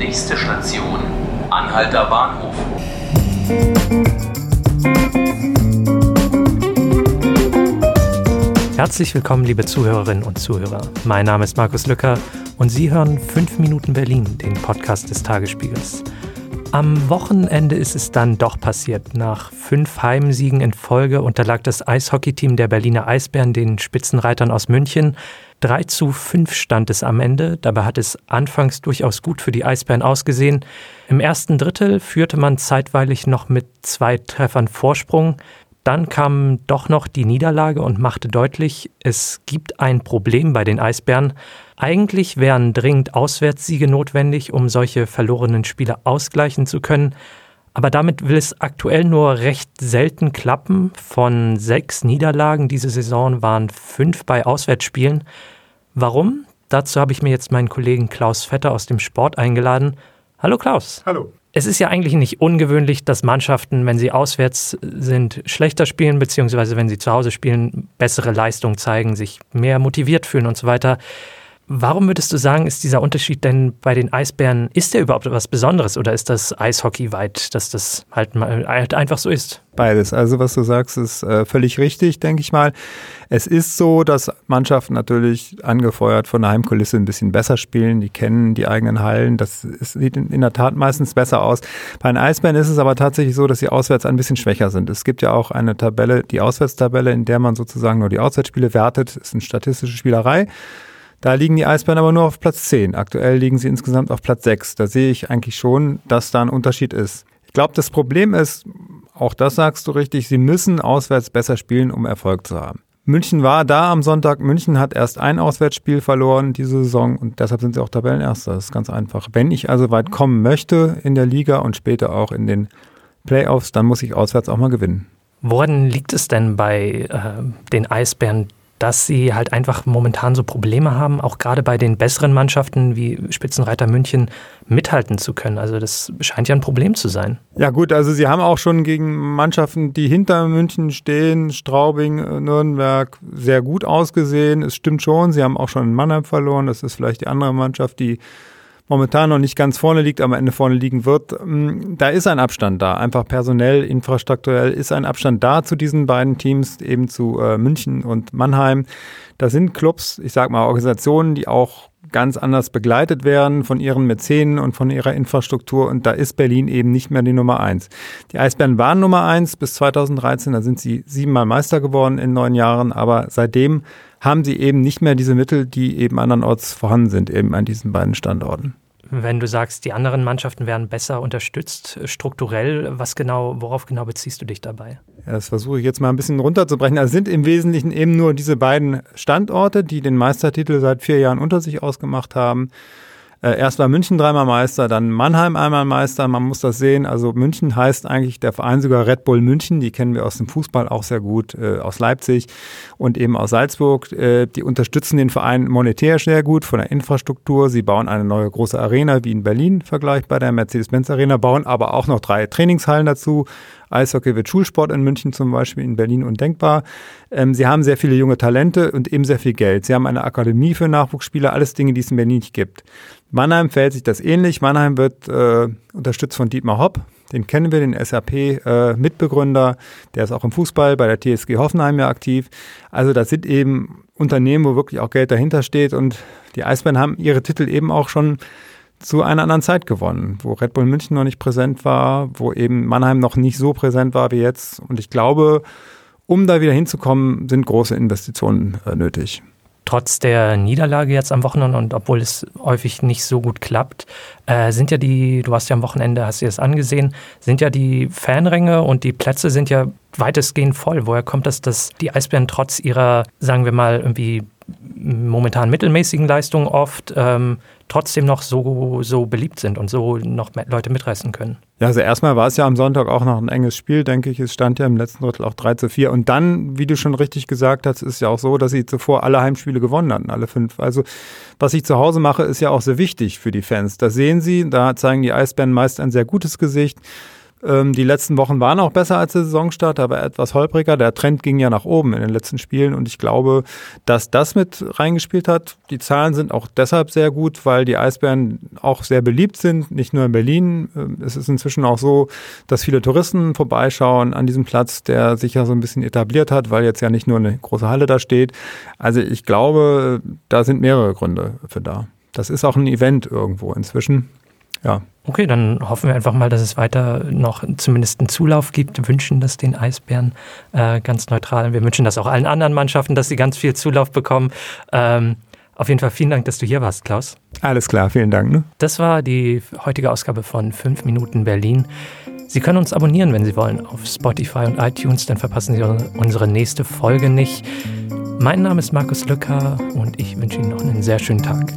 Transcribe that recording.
Nächste Station, Anhalter Bahnhof. Herzlich willkommen, liebe Zuhörerinnen und Zuhörer. Mein Name ist Markus Lücker und Sie hören 5 Minuten Berlin, den Podcast des Tagesspiegels. Am Wochenende ist es dann doch passiert. Nach fünf Heimsiegen in Folge unterlag das Eishockeyteam der Berliner Eisbären den Spitzenreitern aus München. 3 zu 5 stand es am Ende. Dabei hat es anfangs durchaus gut für die Eisbären ausgesehen. Im ersten Drittel führte man zeitweilig noch mit zwei Treffern Vorsprung. Dann kam doch noch die Niederlage und machte deutlich, es gibt ein Problem bei den Eisbären. Eigentlich wären dringend Auswärtssiege notwendig, um solche verlorenen Spiele ausgleichen zu können. Aber damit will es aktuell nur recht selten klappen. Von sechs Niederlagen diese Saison waren fünf bei Auswärtsspielen. Warum? Dazu habe ich mir jetzt meinen Kollegen Klaus Vetter aus dem Sport eingeladen. Hallo Klaus. Hallo. Es ist ja eigentlich nicht ungewöhnlich, dass Mannschaften, wenn sie auswärts sind, schlechter spielen, beziehungsweise wenn sie zu Hause spielen, bessere Leistung zeigen, sich mehr motiviert fühlen und so weiter. Warum würdest du sagen, ist dieser Unterschied denn bei den Eisbären, ist der überhaupt etwas Besonderes oder ist das Eishockey weit, dass das halt mal halt einfach so ist? Beides. Also was du sagst, ist äh, völlig richtig, denke ich mal. Es ist so, dass Mannschaften natürlich angefeuert von der Heimkulisse ein bisschen besser spielen. Die kennen die eigenen Hallen. Das ist, sieht in der Tat meistens besser aus. Bei den Eisbären ist es aber tatsächlich so, dass sie auswärts ein bisschen schwächer sind. Es gibt ja auch eine Tabelle, die Auswärtstabelle, in der man sozusagen nur die Auswärtsspiele wertet. Das ist eine statistische Spielerei. Da liegen die Eisbären aber nur auf Platz 10. Aktuell liegen sie insgesamt auf Platz 6. Da sehe ich eigentlich schon, dass da ein Unterschied ist. Ich glaube, das Problem ist, auch das sagst du richtig, sie müssen auswärts besser spielen, um Erfolg zu haben. München war da am Sonntag. München hat erst ein Auswärtsspiel verloren diese Saison und deshalb sind sie auch Tabellenerster. Das ist ganz einfach. Wenn ich also weit kommen möchte in der Liga und später auch in den Playoffs, dann muss ich auswärts auch mal gewinnen. Woran liegt es denn bei äh, den Eisbären, dass sie halt einfach momentan so Probleme haben, auch gerade bei den besseren Mannschaften wie Spitzenreiter München mithalten zu können. Also das scheint ja ein Problem zu sein. Ja gut, also sie haben auch schon gegen Mannschaften, die hinter München stehen, Straubing, Nürnberg, sehr gut ausgesehen. Es stimmt schon, sie haben auch schon in Mannheim verloren. Das ist vielleicht die andere Mannschaft, die momentan noch nicht ganz vorne liegt, am Ende vorne liegen wird. Mm, da ist ein Abstand da. Einfach personell, infrastrukturell ist ein Abstand da zu diesen beiden Teams, eben zu äh, München und Mannheim. Da sind Clubs, ich sag mal Organisationen, die auch ganz anders begleitet werden von ihren Mäzenen und von ihrer Infrastruktur. Und da ist Berlin eben nicht mehr die Nummer eins. Die Eisbären waren Nummer eins bis 2013. Da sind sie siebenmal Meister geworden in neun Jahren. Aber seitdem haben sie eben nicht mehr diese Mittel, die eben andernorts vorhanden sind, eben an diesen beiden Standorten. Wenn du sagst, die anderen Mannschaften werden besser unterstützt, strukturell, was genau, worauf genau beziehst du dich dabei? Ja, das versuche ich jetzt mal ein bisschen runterzubrechen. Also sind im Wesentlichen eben nur diese beiden Standorte, die den Meistertitel seit vier Jahren unter sich ausgemacht haben. Äh, erst war München dreimal Meister, dann Mannheim einmal Meister. Man muss das sehen. Also München heißt eigentlich der Verein sogar Red Bull München. Die kennen wir aus dem Fußball auch sehr gut, äh, aus Leipzig und eben aus Salzburg. Äh, die unterstützen den Verein monetär sehr gut von der Infrastruktur. Sie bauen eine neue große Arena wie in Berlin vergleichbar der Mercedes-Benz Arena, bauen aber auch noch drei Trainingshallen dazu. Eishockey wird Schulsport in München zum Beispiel, in Berlin undenkbar. Ähm, sie haben sehr viele junge Talente und eben sehr viel Geld. Sie haben eine Akademie für Nachwuchsspieler, alles Dinge, die es in Berlin nicht gibt. Mannheim verhält sich das ähnlich. Mannheim wird äh, unterstützt von Dietmar Hopp. Den kennen wir, den SAP-Mitbegründer. Äh, der ist auch im Fußball bei der TSG Hoffenheim ja aktiv. Also das sind eben Unternehmen, wo wirklich auch Geld dahinter steht. Und die Eisbären haben ihre Titel eben auch schon zu einer anderen Zeit gewonnen, wo Red Bull München noch nicht präsent war, wo eben Mannheim noch nicht so präsent war wie jetzt. Und ich glaube, um da wieder hinzukommen, sind große Investitionen äh, nötig trotz der Niederlage jetzt am Wochenende und obwohl es häufig nicht so gut klappt, äh, sind ja die, du hast ja am Wochenende, hast du das angesehen, sind ja die Fanränge und die Plätze sind ja weitestgehend voll. Woher kommt das, dass die Eisbären trotz ihrer, sagen wir mal, irgendwie momentan mittelmäßigen Leistungen oft ähm, trotzdem noch so, so beliebt sind und so noch Leute mitreißen können. Ja, also erstmal war es ja am Sonntag auch noch ein enges Spiel, denke ich. Es stand ja im letzten Drittel auch 3 zu 4. Und dann, wie du schon richtig gesagt hast, ist ja auch so, dass sie zuvor alle Heimspiele gewonnen hatten, alle fünf. Also was ich zu Hause mache, ist ja auch sehr wichtig für die Fans. Das sehen sie, da zeigen die Eisbären meist ein sehr gutes Gesicht. Ähm, die letzten Wochen waren auch besser als der Saisonstart, aber etwas holpriger. Der Trend ging ja nach oben in den letzten Spielen und ich glaube, dass das mit reingespielt hat. Die Zahlen sind auch deshalb sehr gut, weil die Eisbären auch sehr beliebt sind, nicht nur in Berlin. Ähm, es ist inzwischen auch so, dass viele Touristen vorbeischauen an diesem Platz, der sich ja so ein bisschen etabliert hat, weil jetzt ja nicht nur eine große Halle da steht. Also ich glaube, da sind mehrere Gründe für da. Das ist auch ein Event irgendwo inzwischen. Ja. Okay, dann hoffen wir einfach mal, dass es weiter noch zumindest einen Zulauf gibt. Wir wünschen das den Eisbären äh, ganz neutral. Wir wünschen das auch allen anderen Mannschaften, dass sie ganz viel Zulauf bekommen. Ähm, auf jeden Fall vielen Dank, dass du hier warst, Klaus. Alles klar, vielen Dank. Ne? Das war die heutige Ausgabe von 5 Minuten Berlin. Sie können uns abonnieren, wenn Sie wollen, auf Spotify und iTunes, dann verpassen Sie unsere nächste Folge nicht. Mein Name ist Markus Lücker und ich wünsche Ihnen noch einen sehr schönen Tag.